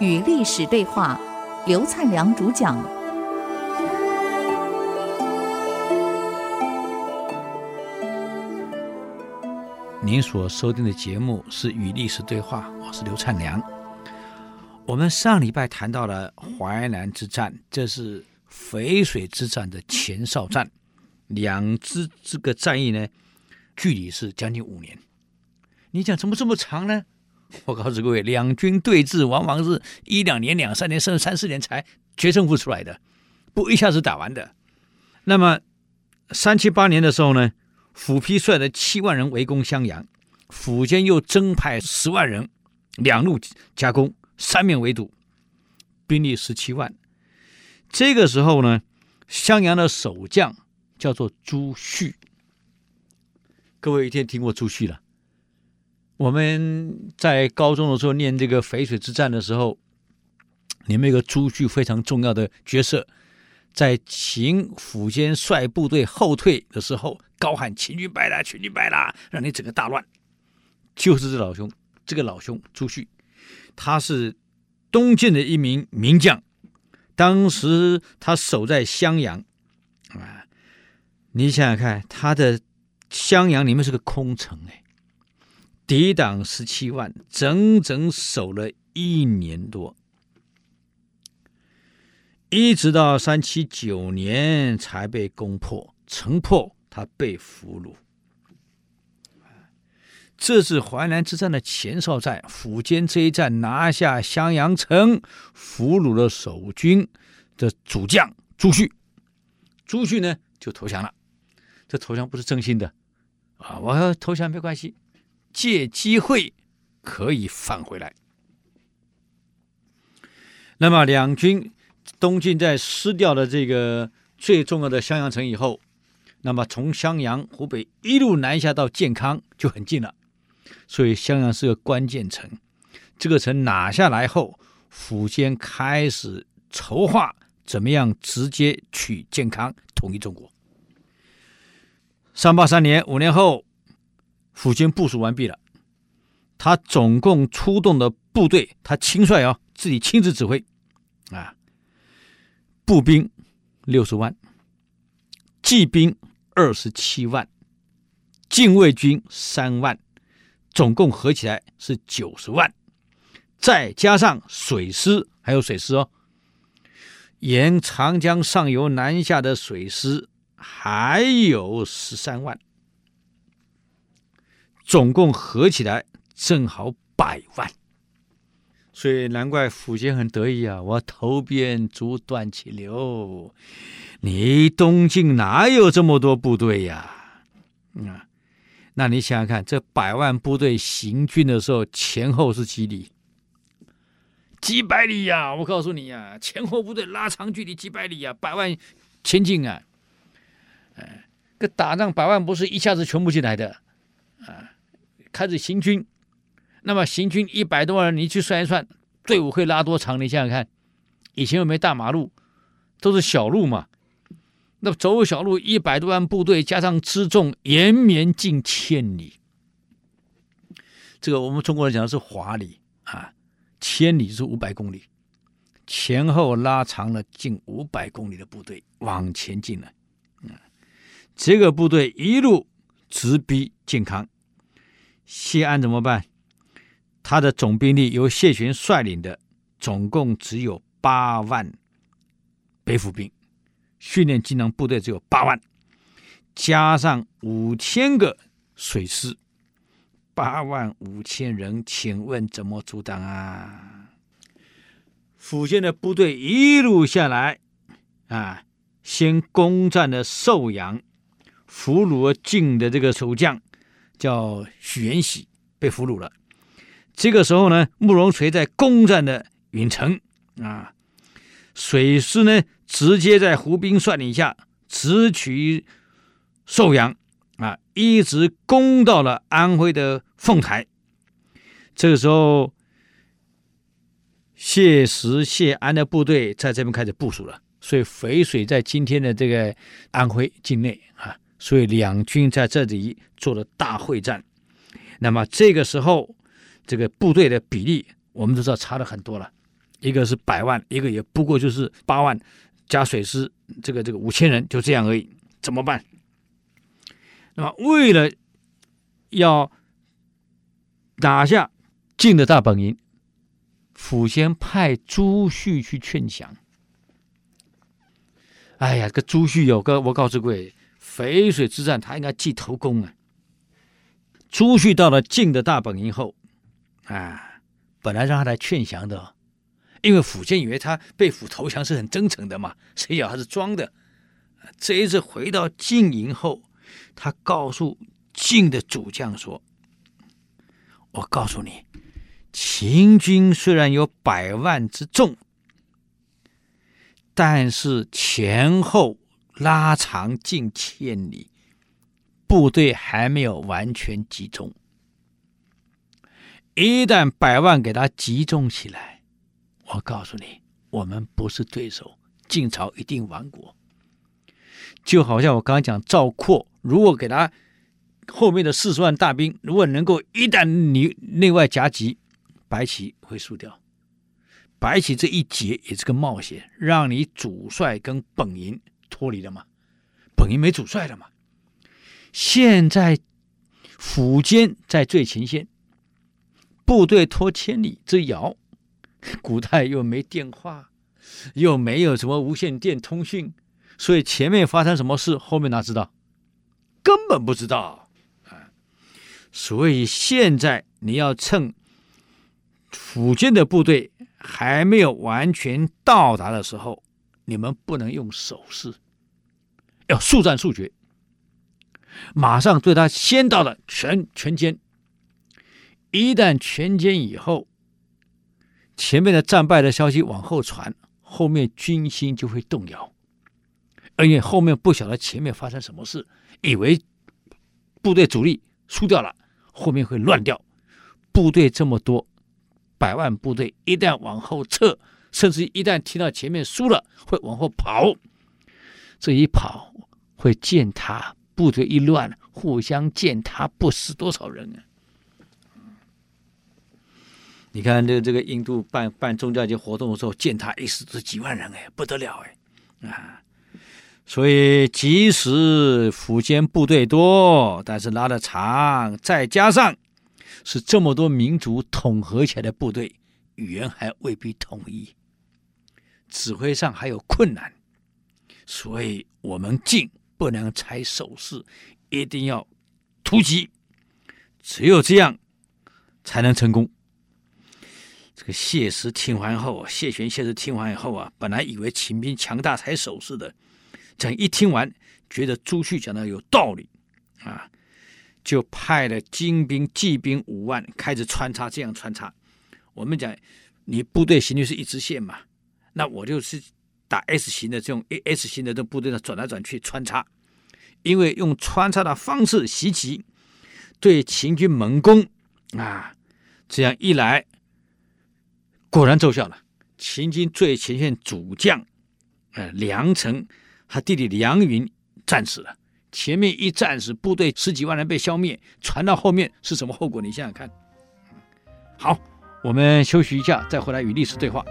与历史对话，刘灿良主讲。您所收听的节目是《与历史对话》，我是刘灿良。我们上礼拜谈到了淮南之战，这是淝水之战的前哨战，两支这个战役呢，距离是将近五年。你讲怎么这么长呢？我告诉各位，两军对峙往往是一两年、两三年，甚至三四年才决胜负出来的，不一下子打完的。那么三七八年的时候呢，府丕率了七万人围攻襄阳，苻坚又增派十万人，两路夹攻，三面围堵，兵力十七万。这个时候呢，襄阳的守将叫做朱旭。各位一定听过朱旭了。我们在高中的时候念这个淝水之战的时候，里面有个朱旭非常重要的角色，在秦苻坚率部队后退的时候，高喊“秦军败了，秦军败了”，让你整个大乱。就是这老兄，这个老兄朱旭，他是东晋的一名名将，当时他守在襄阳啊，你想想看，他的襄阳里面是个空城哎。抵挡十七万，整整守了一年多，一直到三七九年才被攻破，城破，他被俘虏。这是淮南之战的前哨战，苻坚这一战拿下襄阳城，俘虏了守军的主将朱旭，朱旭呢就投降了。这投降不是真心的啊，我要投降没关系。借机会可以返回来。那么两军东晋在失掉了这个最重要的襄阳城以后，那么从襄阳湖北一路南下到建康就很近了，所以襄阳是个关键城。这个城拿下来后，苻坚开始筹划怎么样直接取建康，统一中国。三八三年，五年后。苻坚部署完毕了，他总共出动的部队，他亲率啊，自己亲自指挥，啊，步兵六十万，骑兵二十七万，禁卫军三万，总共合起来是九十万，再加上水师，还有水师哦，沿长江上游南下的水师还有十三万。总共合起来正好百万，所以难怪苻坚很得意啊！我投鞭逐断气流，你东晋哪有这么多部队呀？啊，那你想想看，这百万部队行军的时候，前后是几里？几百里呀！我告诉你呀，前后部队拉长距离几百里呀，百万前进啊！哎，这打仗百万不是一下子全部进来的啊。开始行军，那么行军一百多万人，你去算一算，队伍会拉多长？你想想看，以前又没大马路，都是小路嘛。那走小路一百多万部队，加上辎重，延绵近千里。这个我们中国人讲的是华里啊，千里是五百公里，前后拉长了近五百公里的部队往前进了。这个部队一路直逼建康。谢安怎么办？他的总兵力由谢玄率领的，总共只有八万北府兵，训练技能部队只有八万，加上五千个水师，八万五千人，请问怎么阻挡啊？苻坚的部队一路下来，啊，先攻占了寿阳，俘虏了晋的这个守将。叫许元喜被俘虏了。这个时候呢，慕容垂在攻占的允城啊，水师呢直接在胡兵率领下直取寿阳啊，一直攻到了安徽的凤台。这个时候，谢石、谢安的部队在这边开始部署了。所以淝水在今天的这个安徽境内啊，所以两军在这里做了大会战。那么这个时候，这个部队的比例我们都知道差了很多了，一个是百万，一个也不过就是八万加水师，这个这个五千人就这样而已，怎么办？那么为了要打下晋的大本营，府先派朱旭去劝降。哎呀，这个朱旭有个，我告诉各位，淝水之战他应该记头功啊。朱旭到了晋的大本营后，啊，本来让他来劝降的，因为苻坚以为他被俘投降是很真诚的嘛，谁晓他是装的。这一次回到晋营后，他告诉晋的主将说：“我告诉你，秦军虽然有百万之众。”但是前后拉长近千里，部队还没有完全集中。一旦百万给他集中起来，我告诉你，我们不是对手，晋朝一定亡国。就好像我刚刚讲赵括，如果给他后面的四十万大兵，如果能够一旦你内外夹击，白起会输掉。白起这一劫也是个冒险，让你主帅跟本营脱离了嘛，本营没主帅了嘛。现在府监在最前线，部队拖千里之遥，古代又没电话，又没有什么无线电通讯，所以前面发生什么事，后面哪知道？根本不知道啊！所以现在你要趁府监的部队。还没有完全到达的时候，你们不能用手势，要速战速决，马上对他先到了全全歼。一旦全歼以后，前面的战败的消息往后传，后面军心就会动摇，而且后面不晓得前面发生什么事，以为部队主力输掉了，后面会乱掉，部队这么多。百万部队一旦往后撤，甚至一旦听到前面输了，会往后跑。这一跑会践踏，部队一乱，互相践踏，不死多少人啊！你看，这这个印度办办宗教节活动的时候，践踏一死是几万人哎，不得了哎啊！所以，即使府间部队多，但是拉的长，再加上。是这么多民族统合起来的部队，语言还未必统一，指挥上还有困难，所以我们进不能采守势，一定要突击，只有这样才能成功。这个谢师听完后，谢玄、谢师听完以后啊，本来以为秦兵强大才守势的，这一听完，觉得朱旭讲的有道理啊。就派了精兵、骑兵五万，开始穿插，这样穿插。我们讲，你部队行军是一直线嘛，那我就是打 S 型的这种 A S 型的这部队呢，转来转去穿插，因为用穿插的方式袭击，对秦军猛攻啊，这样一来，果然奏效了。秦军最前线主将，呃，梁成，他弟弟梁云战死了。前面一战时，部队十几万人被消灭，传到后面是什么后果？你想想看。好，我们休息一下，再回来与历史对话。